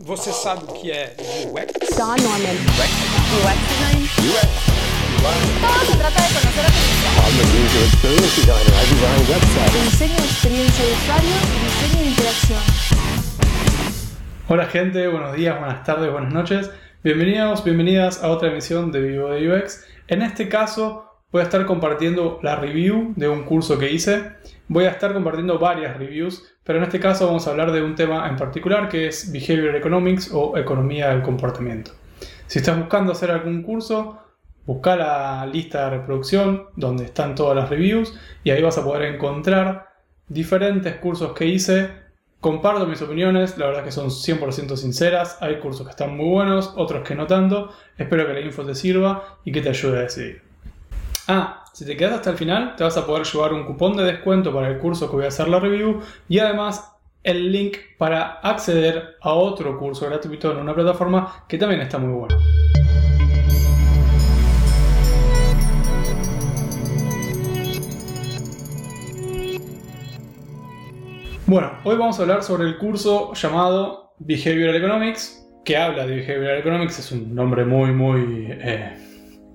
Você sabe o que é UX? Don Norman. UX design. Todo se trata de conocer a tu usuario. I'm a user experience designer. I design websites. Diseño de experiencia de usuario y diseño de interacción. Hola gente, buenos días, buenas tardes, buenas noches. Bienvenidos, bienvenidas a otra emisión de Vivo de UX. En este caso voy a estar compartiendo la review de un curso que hice. Voy a estar compartiendo varias reviews, pero en este caso vamos a hablar de un tema en particular que es Behavioral Economics o Economía del Comportamiento. Si estás buscando hacer algún curso, busca la lista de reproducción donde están todas las reviews y ahí vas a poder encontrar diferentes cursos que hice Comparto mis opiniones, la verdad que son 100% sinceras, hay cursos que están muy buenos, otros que no tanto, espero que la info te sirva y que te ayude a decidir. Ah, si te quedas hasta el final te vas a poder llevar un cupón de descuento para el curso que voy a hacer la review y además el link para acceder a otro curso gratuito en una plataforma que también está muy bueno. Bueno, hoy vamos a hablar sobre el curso llamado Behavioral Economics, que habla de Behavioral Economics, es un nombre muy, muy eh,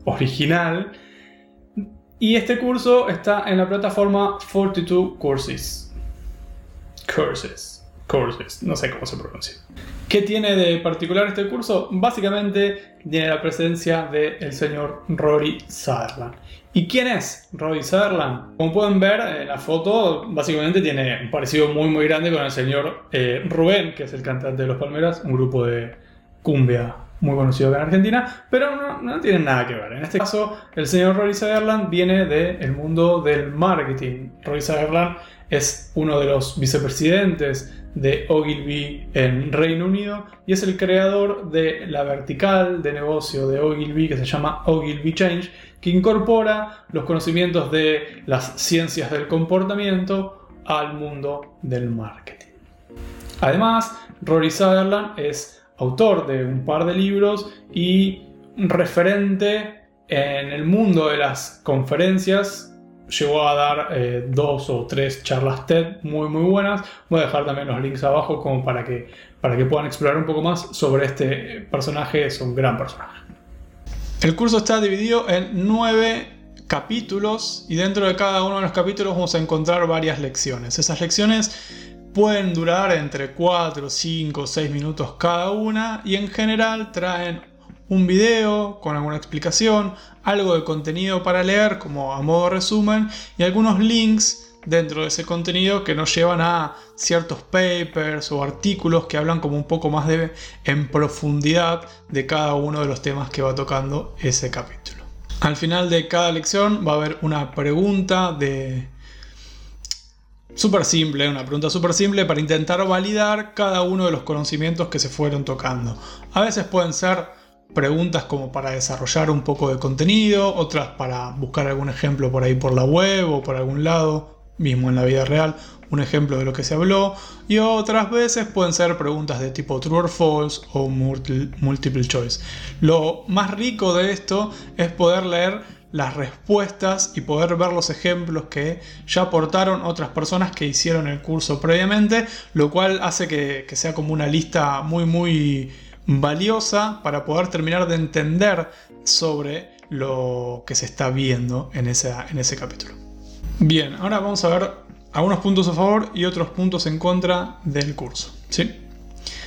original. Y este curso está en la plataforma 42 Courses. Courses. Courses, no sé cómo se pronuncia. ¿Qué tiene de particular este curso? Básicamente tiene la presencia del señor Rory Sutherland. ¿Y quién es Rory Sutherland? Como pueden ver en la foto, básicamente tiene un parecido muy muy grande con el señor eh, Rubén, que es el cantante de Los Palmeras, un grupo de cumbia muy conocido en Argentina, pero no, no tienen nada que ver. En este caso, el señor Rory Sutherland viene del mundo del marketing. Rory Sutherland es uno de los vicepresidentes de Ogilvy en Reino Unido y es el creador de la vertical de negocio de Ogilvy que se llama Ogilvy Change, que incorpora los conocimientos de las ciencias del comportamiento al mundo del marketing. Además, Rory Sutherland es autor de un par de libros y referente en el mundo de las conferencias llegó a dar eh, dos o tres charlas TED muy muy buenas. Voy a dejar también los links abajo como para que, para que puedan explorar un poco más sobre este personaje, es un gran personaje. El curso está dividido en nueve capítulos y dentro de cada uno de los capítulos vamos a encontrar varias lecciones. Esas lecciones pueden durar entre 4, 5, 6 minutos cada una y en general traen un video con alguna explicación, algo de contenido para leer como a modo resumen y algunos links dentro de ese contenido que nos llevan a ciertos papers o artículos que hablan como un poco más de en profundidad de cada uno de los temas que va tocando ese capítulo. Al final de cada lección va a haber una pregunta de súper simple, una pregunta súper simple para intentar validar cada uno de los conocimientos que se fueron tocando. A veces pueden ser preguntas como para desarrollar un poco de contenido, otras para buscar algún ejemplo por ahí por la web o por algún lado, mismo en la vida real, un ejemplo de lo que se habló, y otras veces pueden ser preguntas de tipo true or false o multiple choice. Lo más rico de esto es poder leer las respuestas y poder ver los ejemplos que ya aportaron otras personas que hicieron el curso previamente, lo cual hace que, que sea como una lista muy muy valiosa para poder terminar de entender sobre lo que se está viendo en, en ese capítulo. Bien, ahora vamos a ver algunos puntos a favor y otros puntos en contra del curso. ¿sí?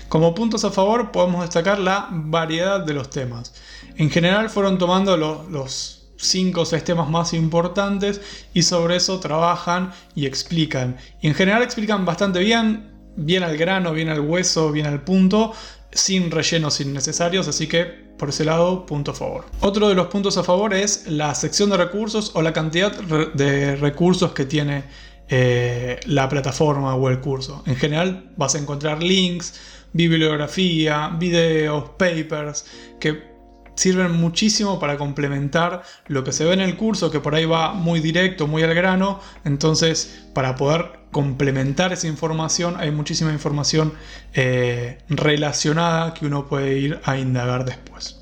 Como puntos a favor podemos destacar la variedad de los temas. En general fueron tomando los 5 o 6 temas más importantes y sobre eso trabajan y explican. Y en general explican bastante bien, bien al grano, bien al hueso, bien al punto, sin rellenos innecesarios, así que por ese lado, punto a favor. Otro de los puntos a favor es la sección de recursos o la cantidad de recursos que tiene eh, la plataforma o el curso. En general vas a encontrar links, bibliografía, videos, papers, que sirven muchísimo para complementar lo que se ve en el curso, que por ahí va muy directo, muy al grano. Entonces, para poder complementar esa información, hay muchísima información eh, relacionada que uno puede ir a indagar después.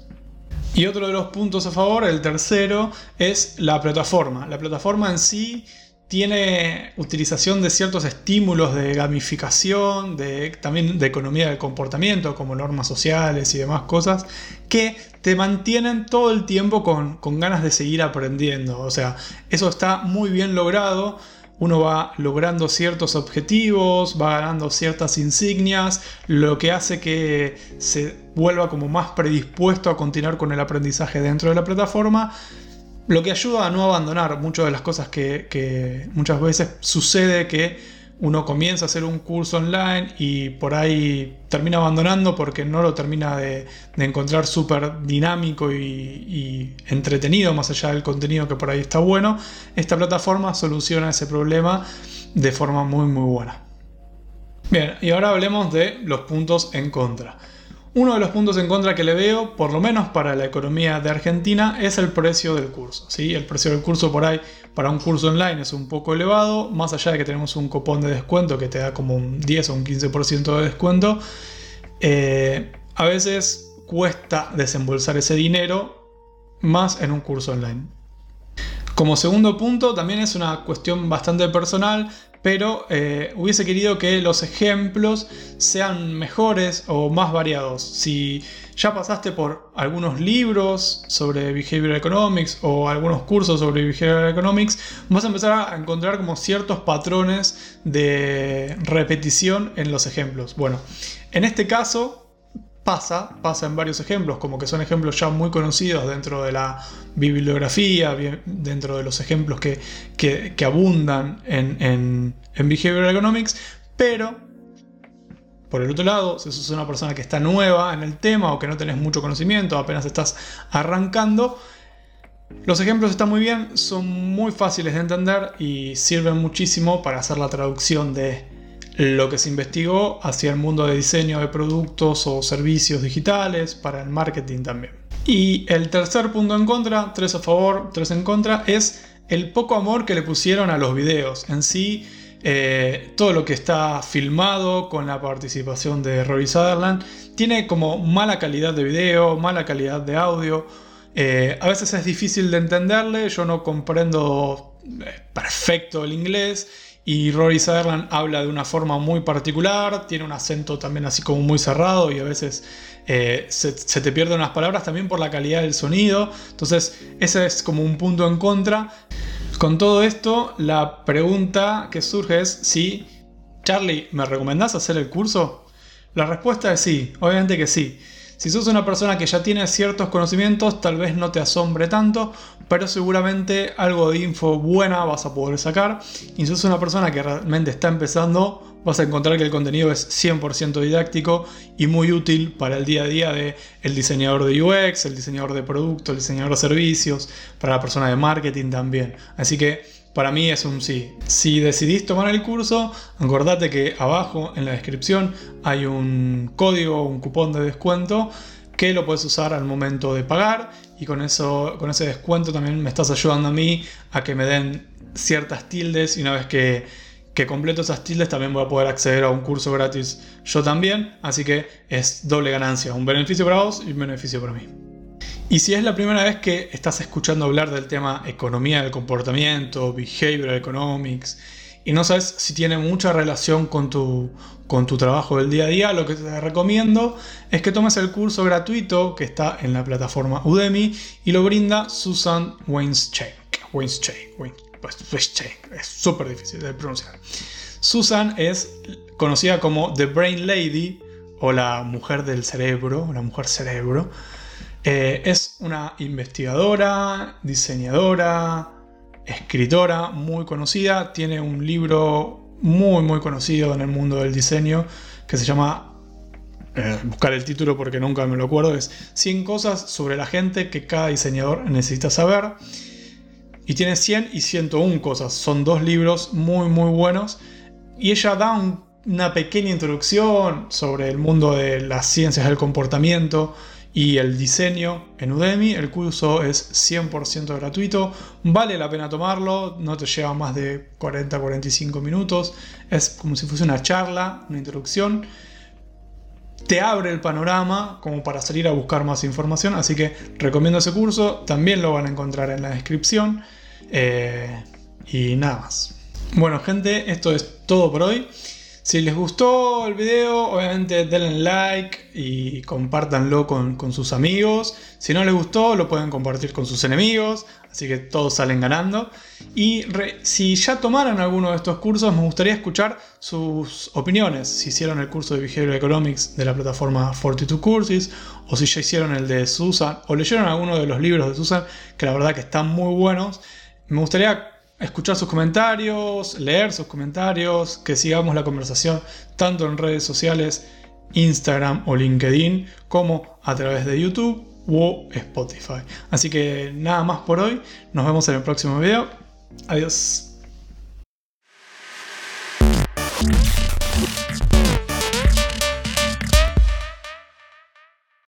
Y otro de los puntos a favor, el tercero, es la plataforma. La plataforma en sí tiene utilización de ciertos estímulos de gamificación, de, también de economía del comportamiento, como normas sociales y demás cosas, que te mantienen todo el tiempo con, con ganas de seguir aprendiendo. O sea, eso está muy bien logrado uno va logrando ciertos objetivos, va ganando ciertas insignias, lo que hace que se vuelva como más predispuesto a continuar con el aprendizaje dentro de la plataforma, lo que ayuda a no abandonar muchas de las cosas que, muchas veces sucede que uno comienza a hacer un curso online y por ahí termina abandonando porque no lo termina de, encontrar súper dinámico y, entretenido, más allá del contenido que por ahí está bueno. Esta plataforma soluciona ese problema de forma muy muy buena. Bien, y ahora hablemos de los puntos en contra. Uno de los puntos en contra que le veo, por lo menos para la economía de Argentina, es el precio del curso. ¿sí? El precio del curso por ahí para un curso online es un poco elevado, más allá de que tenemos un cupón de descuento que te da como un 10 o un 15% de descuento. Eh, a veces cuesta desembolsar ese dinero más en un curso online. Como segundo punto, también es una cuestión bastante personal, pero eh, hubiese querido que los ejemplos sean mejores o más variados. Si ya pasaste por algunos libros sobre Behavioral Economics o algunos cursos sobre Behavioral Economics, vas a empezar a encontrar como ciertos patrones de repetición en los ejemplos. Bueno, en este caso pasa, pasa en varios ejemplos, como que son ejemplos ya muy conocidos dentro de la bibliografía, dentro de los ejemplos que, abundan en, Behavioral Economics, pero por el otro lado, si sos una persona que está nueva en el tema o que no tenés mucho conocimiento, apenas estás arrancando, los ejemplos están muy bien, son muy fáciles de entender y sirven muchísimo para hacer la traducción de lo que se investigó hacia el mundo de diseño de productos o servicios digitales, para el marketing también. Y el tercer punto en contra, tres a favor, tres en contra, es el poco amor que le pusieron a los videos. En sí, eh, todo lo que está filmado con la participación de Rory Sutherland tiene como mala calidad de video, mala calidad de audio. Eh, a veces es difícil de entenderle, yo no comprendo perfecto el inglés y Rory Sutherland habla de una forma muy particular, tiene un acento también así como muy cerrado y a veces eh, se, te pierden unas palabras también por la calidad del sonido. Entonces ese es como un punto en contra. Con todo esto, la pregunta que surge es si, Charlie, ¿me recomendás hacer el curso? La respuesta es sí, obviamente que sí. Si sos una persona que ya tiene ciertos conocimientos, tal vez no te asombre tanto, pero seguramente algo de info buena vas a poder sacar. Y si sos una persona que realmente está empezando, vas a encontrar que el contenido es 100% didáctico y muy útil para el día a día de el diseñador de UX, el diseñador de producto, el diseñador de servicios, para la persona de marketing también. Así que para mí es un sí. Si decidís tomar el curso, acordate que abajo en la descripción hay un código, un cupón de descuento que lo puedes usar al momento de pagar y con eso con ese descuento también me estás ayudando a mí a que me den ciertas tildes y una vez que, que completo esas tildes también voy a poder acceder a un curso gratis yo también, así que es doble ganancia, un beneficio para vos y un beneficio para mí. Y si es la primera vez que estás escuchando hablar del tema economía del comportamiento, behavioral economics, y no sabes si tiene mucha relación con tu, con tu trabajo del día a día, lo que te recomiendo es que tomes el curso gratuito que está en la plataforma Udemy y lo brinda Susan Weinstein. Weinstein, Weinstein es súper difícil de pronunciar. Susan es conocida como The Brain Lady o la mujer del cerebro, la mujer cerebro eh, es una investigadora, diseñadora, escritora muy conocida. Tiene un libro muy muy conocido en el mundo del diseño que se llama, eh, buscar el título porque nunca me lo acuerdo, es 100 cosas sobre la gente que cada diseñador necesita saber. Y tiene 100 y 101 cosas. Son dos libros muy muy buenos. Y ella da una pequeña introducción sobre el mundo de las ciencias del comportamiento y el diseño en Udemy. El curso es 100% gratuito, vale la pena tomarlo, no te lleva más de 40-45 minutos, es como si fuese una charla, una introducción. Te abre el panorama como para salir a buscar más información, así que recomiendo ese curso, también lo van a encontrar en la descripción. Eh, y nada más. Bueno, gente, esto es todo por hoy. Si les gustó el video, obviamente denle like y compártanlo con, con sus amigos. Si no les gustó, lo pueden compartir con sus enemigos. Así que todos salen ganando. Y si ya tomaron alguno de estos cursos, me gustaría escuchar sus opiniones. Si hicieron el curso de Behavioral Economics de la plataforma 42 Courses, o si ya hicieron el de Susan, o leyeron alguno de los libros de Susan, que la verdad que están muy buenos. Me gustaría escuchar sus comentarios, leer sus comentarios, que sigamos la conversación tanto en redes sociales, Instagram o LinkedIn, como a través de YouTube o Spotify. Así que nada más por hoy, nos vemos en el próximo video. Adiós.